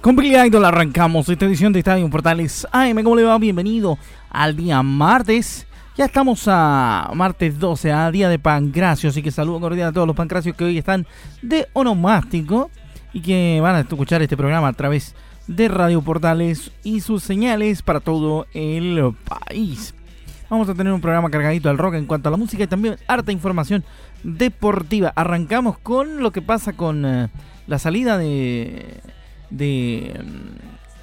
Con Billy Idol arrancamos esta edición de Estadio Portales AM. ¿Cómo le va? Bienvenido al día martes. Ya estamos a martes 12, a día de Pancracio. Así que saludo cordial a todos los Pancracios que hoy están de onomástico y que van a escuchar este programa a través de Radio Portales y sus señales para todo el país. Vamos a tener un programa cargadito al rock en cuanto a la música y también harta información deportiva. Arrancamos con lo que pasa con eh, la salida de de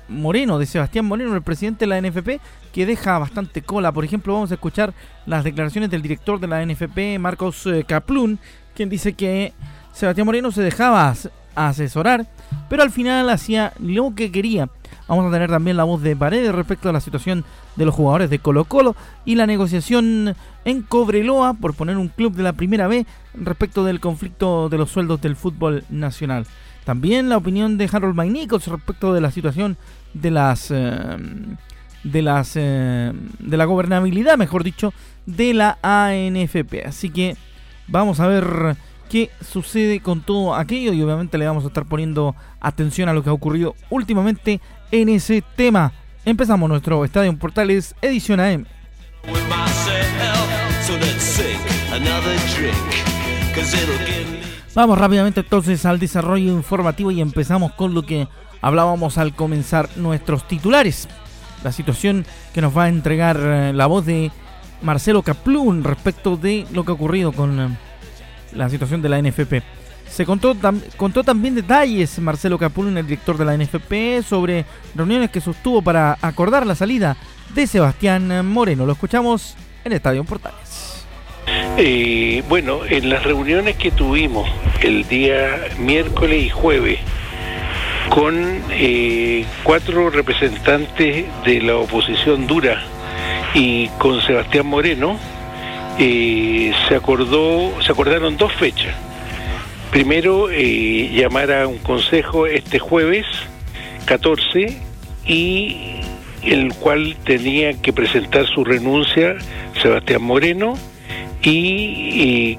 mm, Moreno, de Sebastián Moreno, el presidente de la NFP, que deja bastante cola. Por ejemplo, vamos a escuchar las declaraciones del director de la NFP, Marcos eh, Kaplun, quien dice que Sebastián Moreno se dejaba asesorar, pero al final hacía lo que quería. Vamos a tener también la voz de Paredes respecto a la situación de los jugadores de Colo Colo y la negociación en Cobreloa por poner un club de la primera B respecto del conflicto de los sueldos del fútbol nacional. También la opinión de Harold Maynicos respecto de la situación de las eh, de las eh, de la gobernabilidad, mejor dicho, de la ANFP. Así que vamos a ver qué sucede con todo aquello y obviamente le vamos a estar poniendo atención a lo que ha ocurrido últimamente en ese tema. Empezamos nuestro Estadio en Portales edición AM. Vamos rápidamente entonces al desarrollo informativo y empezamos con lo que hablábamos al comenzar nuestros titulares. La situación que nos va a entregar eh, la voz de Marcelo Caplún respecto de lo que ha ocurrido con eh, la situación de la NFP. Se contó, contó también detalles Marcelo Caplún, el director de la NFP, sobre reuniones que sostuvo para acordar la salida de Sebastián Moreno. Lo escuchamos en Estadio Portales. Eh, bueno, en las reuniones que tuvimos el día miércoles y jueves con eh, cuatro representantes de la oposición dura y con Sebastián Moreno, eh, se acordó, se acordaron dos fechas. Primero, llamar a un consejo este jueves 14 y el cual tenía que presentar su renuncia Sebastián Moreno y,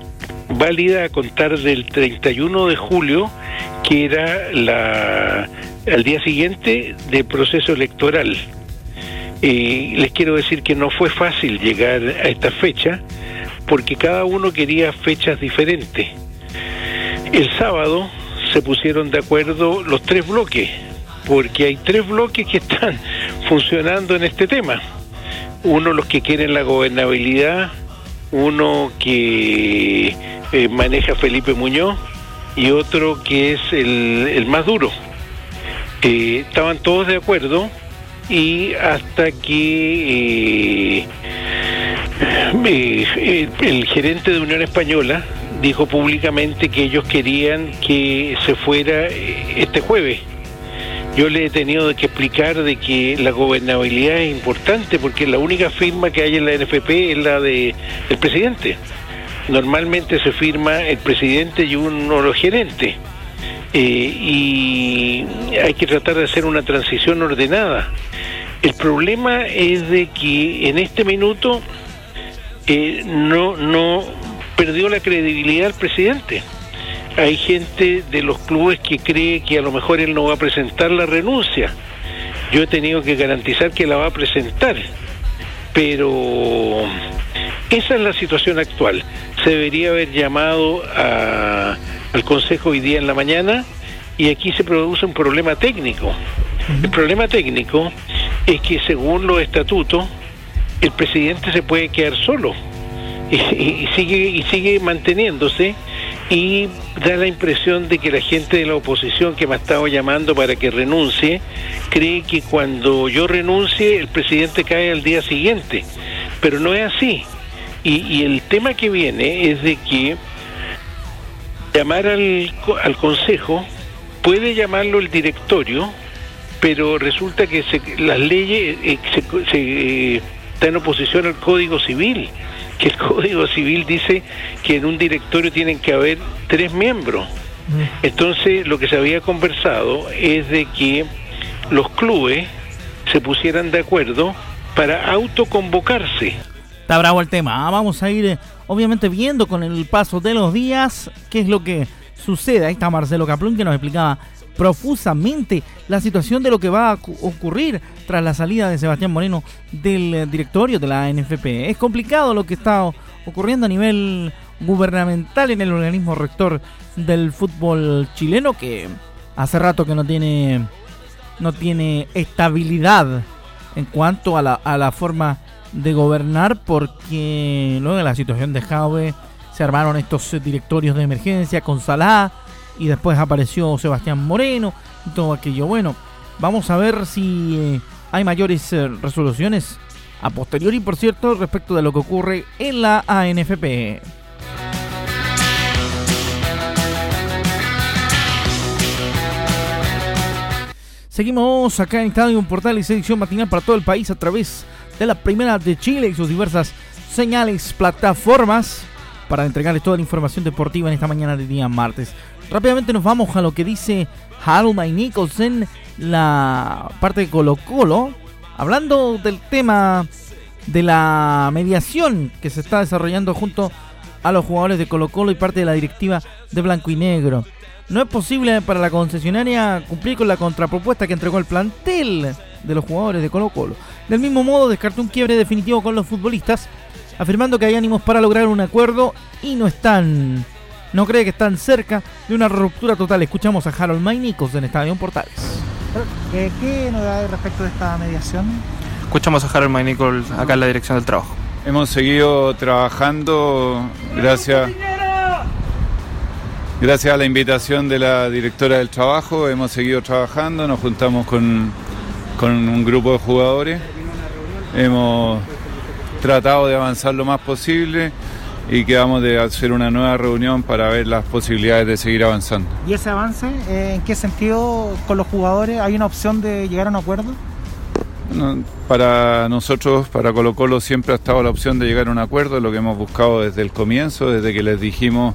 válida a contar del 31 de julio, que era la, al día siguiente del proceso electoral. Y les quiero decir que no fue fácil llegar a esta fecha porque cada uno quería fechas diferentes. El sábado se pusieron de acuerdo los tres bloques, porque hay tres bloques que están funcionando en este tema. Uno los que quieren la gobernabilidad, uno que eh, maneja Felipe Muñoz y otro que es el, más duro. Eh, estaban todos de acuerdo y hasta que eh, el gerente de Unión Española dijo públicamente que ellos querían que se fuera este jueves yo le he tenido que explicar de que la gobernabilidad es importante porque la única firma que hay en la NFP es la de el presidente. Normalmente se firma el presidente y uno los gerentes. Eh, y hay que tratar de hacer una transición ordenada. El problema es de que en este minuto eh, no, no perdió la credibilidad el presidente hay gente de los clubes que cree que a lo mejor él no va a presentar la renuncia. Yo he tenido que garantizar que la va a presentar, pero esa es la situación actual. Se debería haber llamado al Consejo hoy día en la mañana y aquí se produce un problema técnico. El problema técnico es que según los estatutos, el presidente se puede quedar solo y, sigue y sigue manteniéndose y da la impresión de que la gente de la oposición que me ha estado llamando para que renuncie cree que cuando yo renuncie el presidente cae al día siguiente, pero no es así. Y, y el tema que viene es de que llamar al, al consejo puede llamarlo el directorio, pero resulta que las leyes eh, se, se, eh, en oposición al Código Civil, que el Código Civil dice que en un directorio tienen que haber tres miembros. Mm. Entonces, lo que se había conversado es de que los clubes se pusieran de acuerdo para autoconvocarse. Está bravo el tema. ¿ah? Vamos a ir, eh, obviamente, viendo con el paso de los días qué es lo que sucede. Ahí está Marcelo Caplún que nos explicaba profusamente la situación de lo que va a ocurrir tras la salida de Sebastián Moreno del eh, directorio de la NFP. Es complicado lo que está ocurriendo a nivel gubernamental en el organismo rector del fútbol chileno que hace rato que no tiene no tiene estabilidad en cuanto a la, a la forma de gobernar porque luego de la situación de Jaue se armaron estos directorios de emergencia con Salah y después apareció Sebastián Moreno y todo aquello. Bueno, vamos a ver si eh, hay mayores eh, resoluciones a posteriori, por cierto, respecto de lo que ocurre en la ANFP. Seguimos acá en Estadio Portal y edición matinal para todo el país a través de la Primera de Chile y sus diversas señales, plataformas para entregarles toda la información deportiva en esta mañana de día martes. Rápidamente nos vamos a lo que dice Harold May Nicholson, la parte de Colo Colo, hablando del tema de la mediación que se está desarrollando junto a los jugadores de Colo Colo y parte de la directiva de Blanco y Negro. No es posible para la concesionaria cumplir con la contrapropuesta que entregó el plantel de los jugadores de Colo Colo. Del mismo modo, descartó un quiebre definitivo con los futbolistas, afirmando que hay ánimos para lograr un acuerdo y no están no cree que están cerca de una ruptura total. Escuchamos a Harold Maynicos en Estadio Portales. Eh, ¿Qué novedades respecto de esta mediación? Escuchamos a Harold Maynicos acá en la dirección del trabajo. Hemos seguido trabajando gracias, gracias a la invitación de la directora del trabajo. Hemos seguido trabajando, nos juntamos con, con un grupo de jugadores. Hemos tratado de avanzar lo más posible y quedamos de hacer una nueva reunión para ver las posibilidades de seguir avanzando. ¿Y ese avance, eh, en qué sentido con los jugadores? ¿Hay una opción de llegar a un acuerdo? para nosotros, para Colo Colo, siempre ha estado la opción de llegar a un acuerdo, lo que hemos buscado desde el comienzo, desde que les dijimos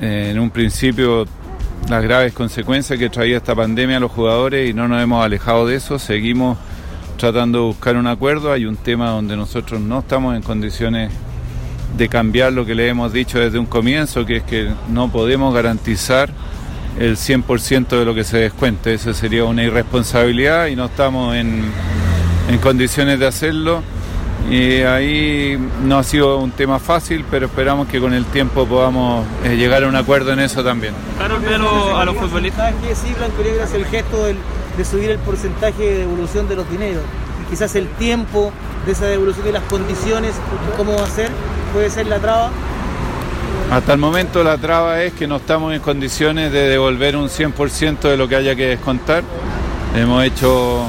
eh, en un principio las graves consecuencias que traía esta pandemia a los jugadores y no nos hemos alejado de eso, seguimos tratando de buscar un acuerdo, hay un tema donde nosotros no estamos en condiciones de cambiar lo que le hemos dicho desde un comienzo, que es que no podemos garantizar el 100% de lo que se descuente. Eso sería una irresponsabilidad y no estamos en, en condiciones de hacerlo. Y ahí no ha sido un tema fácil, pero esperamos que con el tiempo podamos eh, llegar a un acuerdo en eso también. Claro, pero a los futbolistas sí, Blanco hace el gesto de subir el porcentaje de devolución de los dineros. Quizás el tiempo de esa devolución y las condiciones, cómo va a ser, puede ser la traba? Hasta el momento la traba es que no estamos en condiciones de devolver un 100% de lo que haya que descontar. Hemos hecho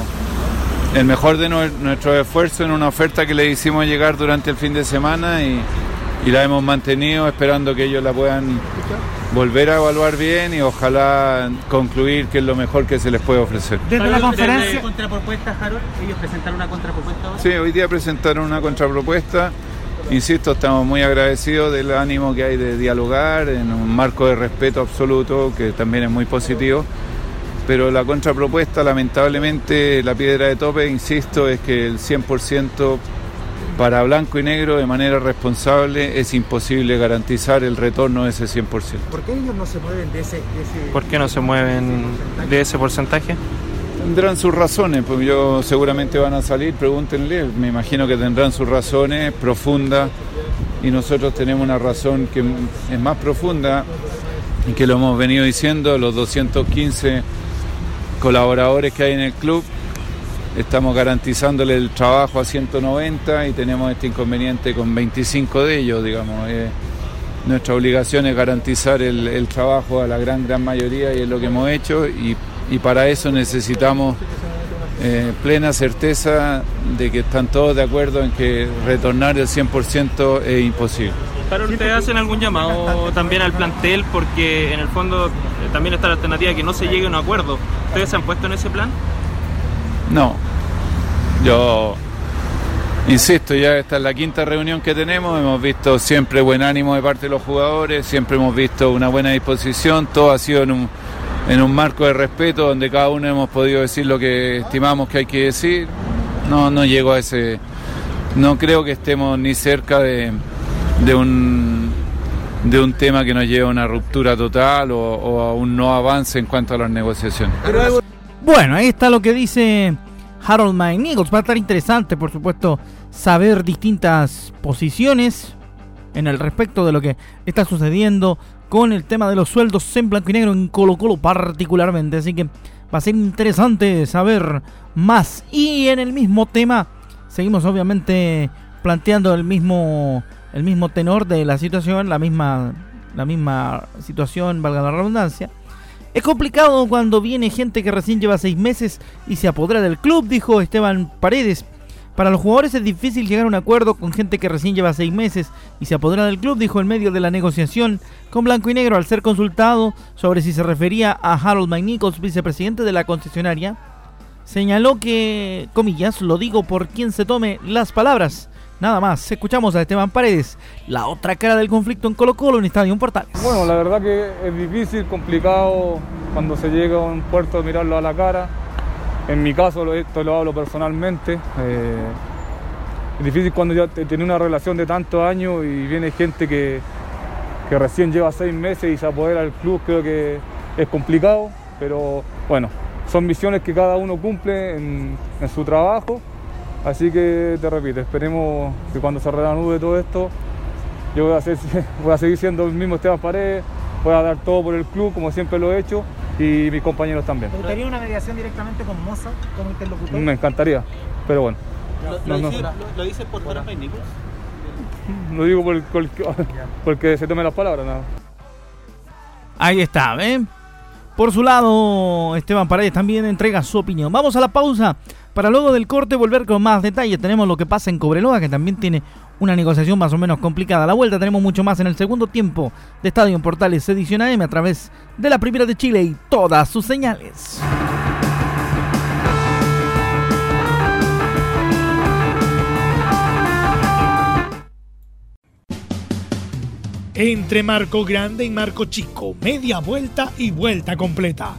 el mejor de nuestro esfuerzo en una oferta que le hicimos llegar durante el fin de semana y, la hemos mantenido esperando que ellos la puedan volver a evaluar bien y ojalá concluir que es lo mejor que se les puede ofrecer. Desde la conferencia... ¿Contrapropuesta, Harold? ¿Ellos presentaron una contrapropuesta? Sí, hoy día presentaron una contrapropuesta. Insisto, estamos muy agradecidos del ánimo que hay de dialogar en un marco de respeto absoluto, que también es muy positivo. Pero la contrapropuesta, lamentablemente, la piedra de tope, insisto, es que el 100% para blanco y negro de manera responsable es imposible garantizar el retorno de ese 100%. ¿Por qué ellos no se mueven de ese, ¿Por qué no se mueven de ese porcentaje? Tendrán sus razones, porque yo seguramente van a salir, pregúntenle, me imagino que tendrán sus razones profundas y nosotros tenemos una razón que es más profunda, que lo hemos venido diciendo, los 215 colaboradores que hay en el club, estamos garantizándole el trabajo a 190 y tenemos este inconveniente con 25 de ellos, digamos. Eh, nuestra obligación es garantizar el, trabajo a la gran, gran mayoría y es lo que hemos hecho y, para eso necesitamos eh, plena certeza de que están todos de acuerdo en que retornar el 100% es imposible. ¿Para ustedes hacen algún llamado también al plantel? Porque en el fondo eh, también está la alternativa de que no se llegue a un acuerdo. ¿Ustedes se han puesto en ese plan? No. Yo insisto, ya esta es la quinta reunión que tenemos. Hemos visto siempre buen ánimo de parte de los jugadores, siempre hemos visto una buena disposición. Todo ha sido en un, en un marco de respeto donde cada uno hemos podido decir lo que estimamos que hay que decir. No, no llego a ese. No creo que estemos ni cerca de de un, de un tema que nos lleva a una ruptura total o, a un no avance en cuanto a las negociaciones. Bueno, ahí está lo que dice Harold McNichols. Va a estar interesante, por supuesto, saber distintas posiciones en el respecto de lo que está sucediendo con el tema de los sueldos en blanco y negro en Colo Colo particularmente. Así que va a ser interesante saber más. Y en el mismo tema, seguimos obviamente planteando el mismo el mismo tenor de la situación, la misma, la misma situación, valga la redundancia. Es complicado cuando viene gente que recién lleva seis meses y se apodera del club, dijo Esteban Paredes. Para los jugadores es difícil llegar a un acuerdo con gente que recién lleva seis meses y se apodera del club, dijo en medio de la negociación con Blanco y Negro al ser consultado sobre si se refería a Harold McNichols, vicepresidente de la concesionaria. Señaló que, comillas, lo digo por quien se tome las palabras. Nada más, escuchamos a Esteban Paredes, la otra cara del conflicto en Colo Colo en Estadio Portal. Bueno, la verdad que es difícil, complicado cuando se llega a un puerto mirarlo a la cara. En mi caso, esto lo hablo personalmente. Eh, es difícil cuando ya tiene una relación de tantos años y viene gente que, recién lleva seis meses y se apodera del club, creo que es complicado, pero bueno, son misiones que cada uno cumple en su trabajo Así que te repito, esperemos que cuando se reanude todo esto, yo voy a, voy a seguir siendo el mismo Esteban Paredes, voy a dar todo por el club como siempre lo he hecho y mis compañeros también. ¿Te gustaría una mediación directamente con Moza como interlocutor? Me encantaría, pero bueno. ¿Lo, no, lo, dice, por fuera Lo digo por, porque se tomen las palabras, nada. Ahí está, ¿ven? Por su lado, Esteban Paredes también entrega su opinión. Vamos a la pausa para luego del corte volver con más detalles. Tenemos lo que pasa en Cobreloa, que también tiene una negociación más o menos complicada. La vuelta tenemos mucho más en el segundo tiempo de Estadio en Portales Edición AM a través de la Primera de Chile y todas sus señales. Entre marco grande y marco chico, media vuelta y vuelta completa.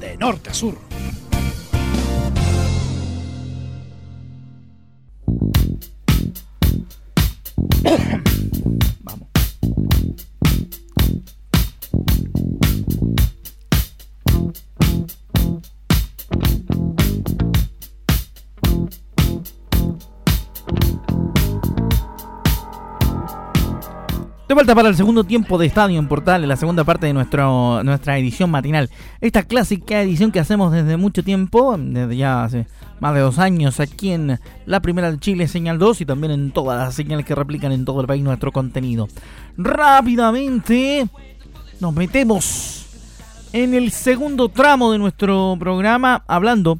de norte a sur. De vuelta para el segundo tiempo de Estadio en Portal, en la segunda parte de nuestro, nuestra edición matinal. Esta clásica edición que hacemos desde mucho tiempo, desde ya hace más de dos años aquí en la primera de Chile, señal 2, y también en todas las señales que replican en todo el país nuestro contenido. Rápidamente nos metemos en el segundo tramo de nuestro programa, hablando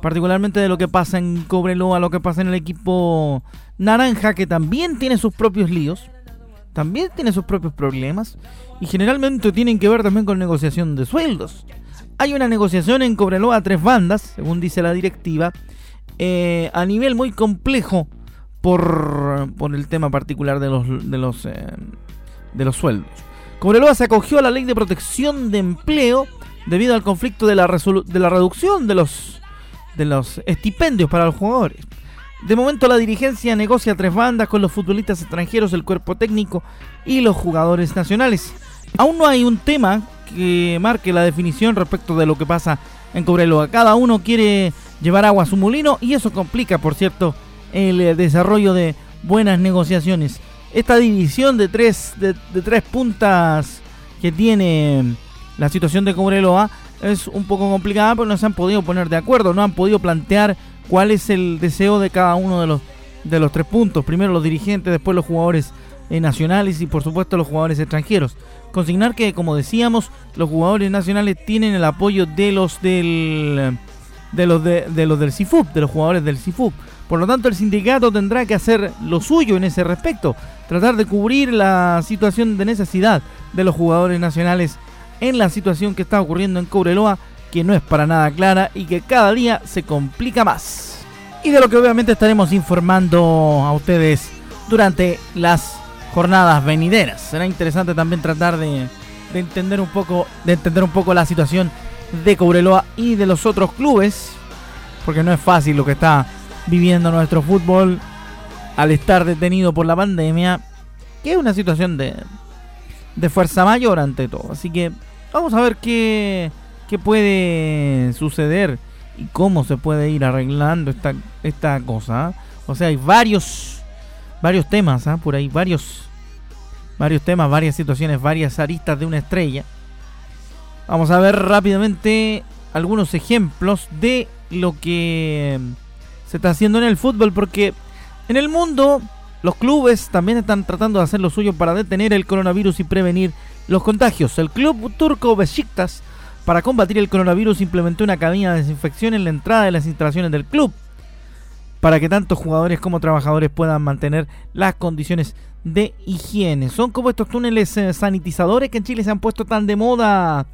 particularmente de lo que pasa en Cobreloa, lo que pasa en el equipo naranja, que también tiene sus propios líos también tiene sus propios problemas y generalmente tienen que ver también con negociación de sueldos. Hay una negociación en Cobreloa tres bandas, según dice la directiva, eh, a nivel muy complejo por, por, el tema particular de los, de los, eh, de los sueldos. Cobreloa se acogió a la ley de protección de empleo debido al conflicto de la, de la reducción de los, de los estipendios para los jugadores. De momento la dirigencia negocia tres bandas con los futbolistas extranjeros, el cuerpo técnico y los jugadores nacionales. Aún no hay un tema que marque la definición respecto de lo que pasa en Cobreloa. Cada uno quiere llevar agua a su molino y eso complica, por cierto, el eh, desarrollo de buenas negociaciones. Esta división de tres, de, de tres puntas que tiene la situación de Cobreloa es un poco complicada porque no se han podido poner de acuerdo, no han podido plantear cuál es el deseo de cada uno de los, de los tres puntos. Primero los dirigentes, después los jugadores eh, nacionales y por supuesto los jugadores extranjeros. Consignar que, como decíamos, los jugadores nacionales tienen el apoyo de los del de los de, los del CIFUP, de los jugadores del CIFUP. Por lo tanto, el sindicato tendrá que hacer lo suyo en ese respecto, tratar de cubrir la situación de necesidad de los jugadores nacionales en la situación que está ocurriendo en Cobreloa que no es para nada clara y que cada día se complica más. Y de lo que obviamente estaremos informando a ustedes durante las jornadas venideras. Será interesante también tratar de, entender un poco de entender un poco la situación de Cobreloa y de los otros clubes, porque no es fácil lo que está viviendo nuestro fútbol al estar detenido por la pandemia, que es una situación de, de fuerza mayor ante todo. Así que vamos a ver qué qué puede suceder y cómo se puede ir arreglando esta, esta cosa. O sea, hay varios, varios temas, ¿ah? por ahí, varios, varios temas, varias situaciones, varias aristas de una estrella. Vamos a ver rápidamente algunos ejemplos de lo que se está haciendo en el fútbol, porque en el mundo los clubes también están tratando de hacer lo suyo para detener el coronavirus y prevenir los contagios. El club turco Besiktas para combatir el coronavirus implementó una cabina de desinfección en la entrada de las instalaciones del club para que tanto jugadores como trabajadores puedan mantener las condiciones de higiene. Son como estos túneles eh, sanitizadores que en Chile se han puesto tan de moda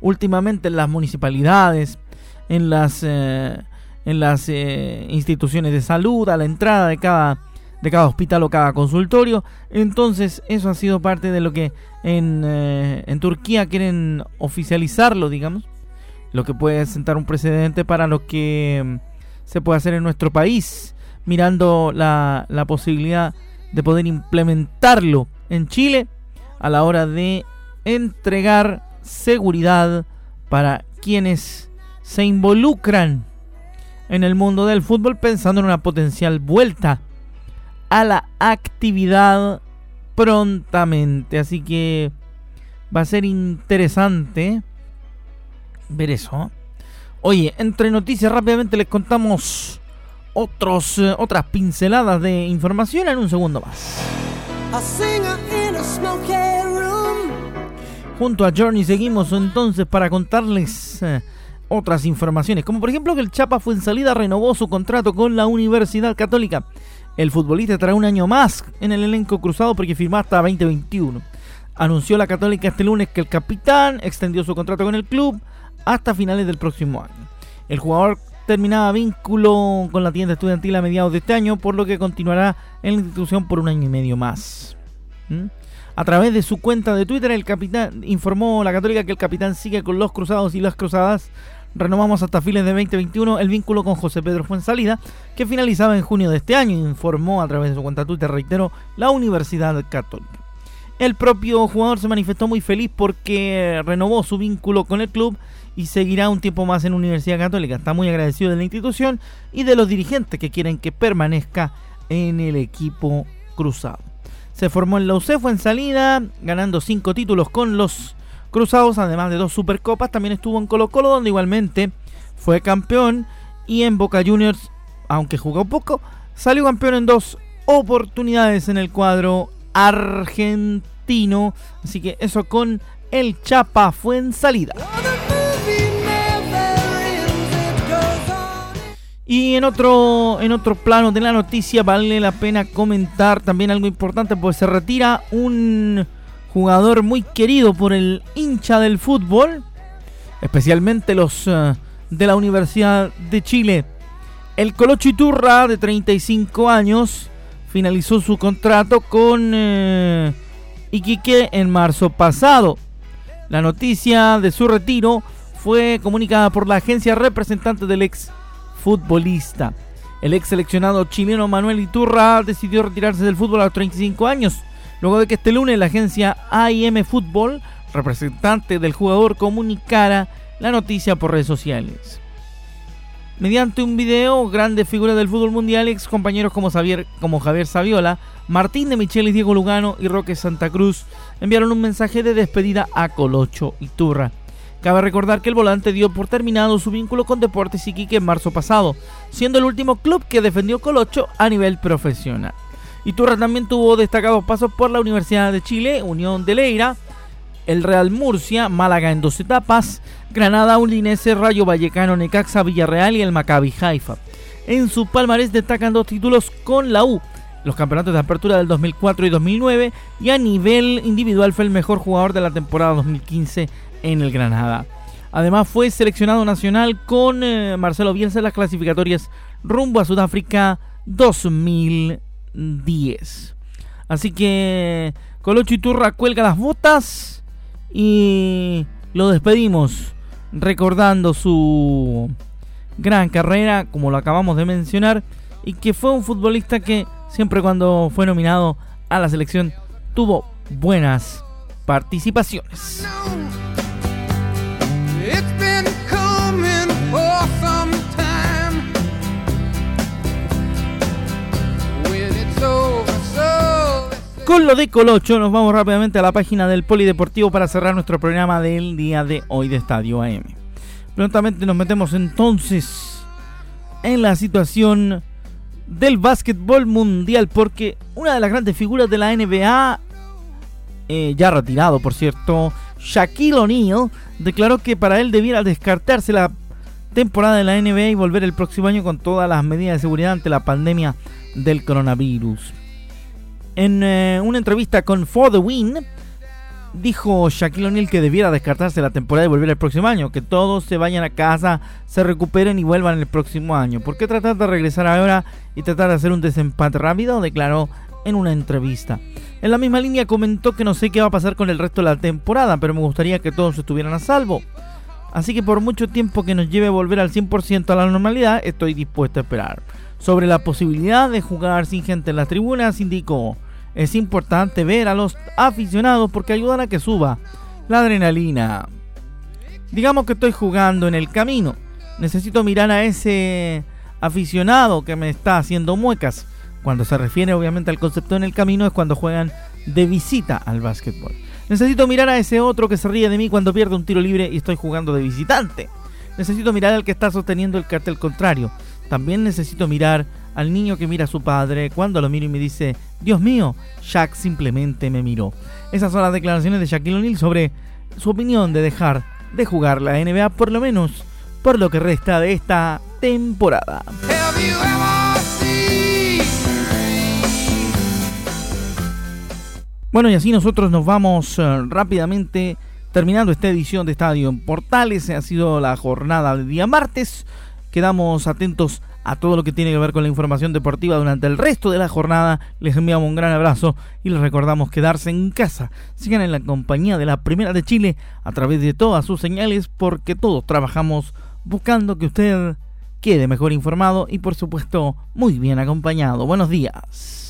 últimamente en las municipalidades, en las, eh, en las eh, instituciones de salud, a la entrada de cada, de cada hospital o cada consultorio. Entonces eso ha sido parte de lo que en, eh, en Turquía quieren oficializarlo, digamos. Lo que puede sentar un precedente para lo que mm, se puede hacer en nuestro país, mirando la, la posibilidad de poder implementarlo en Chile a la hora de entregar seguridad para quienes se involucran en el mundo del fútbol pensando en una potencial vuelta a la actividad prontamente. Así que va a ser interesante ver eso. Oye, entre noticias rápidamente les contamos otros, eh, otras pinceladas de información en un segundo más. Junto a Journey seguimos entonces para contarles eh, otras informaciones, como por ejemplo que el Chapa fue en salida renovó su contrato con la Universidad Católica. El futbolista trae un año más en el elenco cruzado porque firmó hasta 2021. Anunció la Católica este lunes que el capitán extendió su contrato con el club hasta finales del próximo año. El jugador terminaba vínculo con la tienda estudiantil a mediados de este año, por lo que continuará en la institución por un año y medio más. ¿Mm? A través de su cuenta de Twitter, el capitán informó la Católica que el capitán sigue con los cruzados y las cruzadas renovamos hasta fines de 2021 el vínculo con José Pedro Fuensalida, que finalizaba en junio de este año, informó a través de su cuenta Twitter, reitero, la Universidad Católica. El propio jugador se manifestó muy feliz porque renovó su vínculo con el club y seguirá un tiempo más en Universidad Católica. Está muy agradecido de la institución y de los dirigentes que quieren que permanezca en el equipo cruzado. Se formó en la UCEFO en salida, ganando cinco títulos con los Cruzados, además de dos Supercopas, también estuvo en Colo Colo, donde igualmente fue campeón. Y en Boca Juniors, aunque jugó poco, salió campeón en dos oportunidades en el cuadro argentino. Así que eso con el Chapa fue en salida. Y en otro, en otro plano de la noticia vale la pena comentar también algo importante, pues se retira un jugador muy querido por el hincha del fútbol, especialmente los eh, de la Universidad de Chile. El Colocho Iturra, de 35 años, finalizó su contrato con eh, Iquique en marzo pasado. La noticia de su retiro fue comunicada por la agencia representante del ex futbolista. El ex seleccionado chileno Manuel Iturra decidió retirarse del fútbol a los 35 años luego de que este lunes la agencia AIM Fútbol, representante del jugador, comunicara la noticia por redes sociales. Mediante un video, grandes figuras del fútbol mundial, ex compañeros como Javier, como Javier Saviola, Martín de Michelis, Diego Lugano y Roque Santa Cruz enviaron un mensaje de despedida a Colocho y Turra. Cabe recordar que el volante dio por terminado su vínculo con Deportes Iquique en marzo pasado, siendo el último club que defendió Colocho a nivel profesional. Iturra también tuvo destacados pasos por la Universidad de Chile, Unión de Leira, el Real Murcia, Málaga en dos etapas, Granada, Udinese, Rayo Vallecano, Necaxa, Villarreal y el Maccabi Haifa. En su palmarés destacan dos títulos con la U, los campeonatos de apertura del 2004 y 2009, y a nivel individual fue el mejor jugador de la temporada 2015 en el Granada. Además fue seleccionado nacional con eh, Marcelo Bielsa en las clasificatorias rumbo a Sudáfrica 2000. 10. Así que Colocho Iturra cuelga las botas y lo despedimos recordando su gran carrera, como lo acabamos de mencionar, y que fue un futbolista que siempre cuando fue nominado a la selección tuvo buenas participaciones. Con lo de Colocho nos vamos rápidamente a la página del Polideportivo para cerrar nuestro programa del día de hoy de Estadio AM. Prontamente nos metemos entonces en la situación del básquetbol mundial porque una de las grandes figuras de la NBA, eh, ya retirado por cierto, Shaquille O'Neal, declaró que para él debiera descartarse la temporada de la NBA y volver el próximo año con todas las medidas de seguridad ante la pandemia del coronavirus. En eh, una entrevista con For the Win, Dijo Shaquille O'Neal que debiera descartarse la temporada y volver el próximo año, que todos se vayan a casa, se recuperen y vuelvan el próximo año. ¿Por qué tratar de regresar ahora y tratar de hacer un desempate rápido? Declaró en una entrevista. En la misma línea comentó que no sé qué va a pasar con el resto de la temporada, pero me gustaría que todos estuvieran a salvo. Así que por mucho tiempo que nos lleve a volver al 100% a la normalidad, estoy dispuesto a esperar. Sobre la posibilidad de jugar sin gente en las tribunas, indicó, es importante ver a los aficionados porque ayudan a que suba la adrenalina. Digamos que estoy jugando en el camino. Necesito mirar a ese aficionado que me está haciendo muecas. Cuando se refiere obviamente al concepto en el camino es cuando juegan de visita al básquetbol. Necesito mirar a ese otro que se ríe de mí cuando pierdo un tiro libre y estoy jugando de visitante. Necesito mirar al que está sosteniendo el cartel contrario. También necesito mirar al niño que mira a su padre cuando lo miro y me dice, Dios mío, Shaq simplemente me miró. Esas son las declaraciones de Shaquille O'Neal sobre su opinión de dejar de jugar la NBA por lo menos por lo que resta de esta temporada. Bueno, y así nosotros nos vamos eh, rápidamente terminando esta edición de Estadio en Portales. Ha sido la jornada del día martes. Quedamos atentos a todo lo que tiene que ver con la información deportiva durante el resto de la jornada. Les enviamos un gran abrazo y les recordamos quedarse en casa. Sigan en la compañía de la Primera de Chile a través de todas sus señales porque todos trabajamos buscando que usted quede mejor informado y por supuesto muy bien acompañado. Buenos días.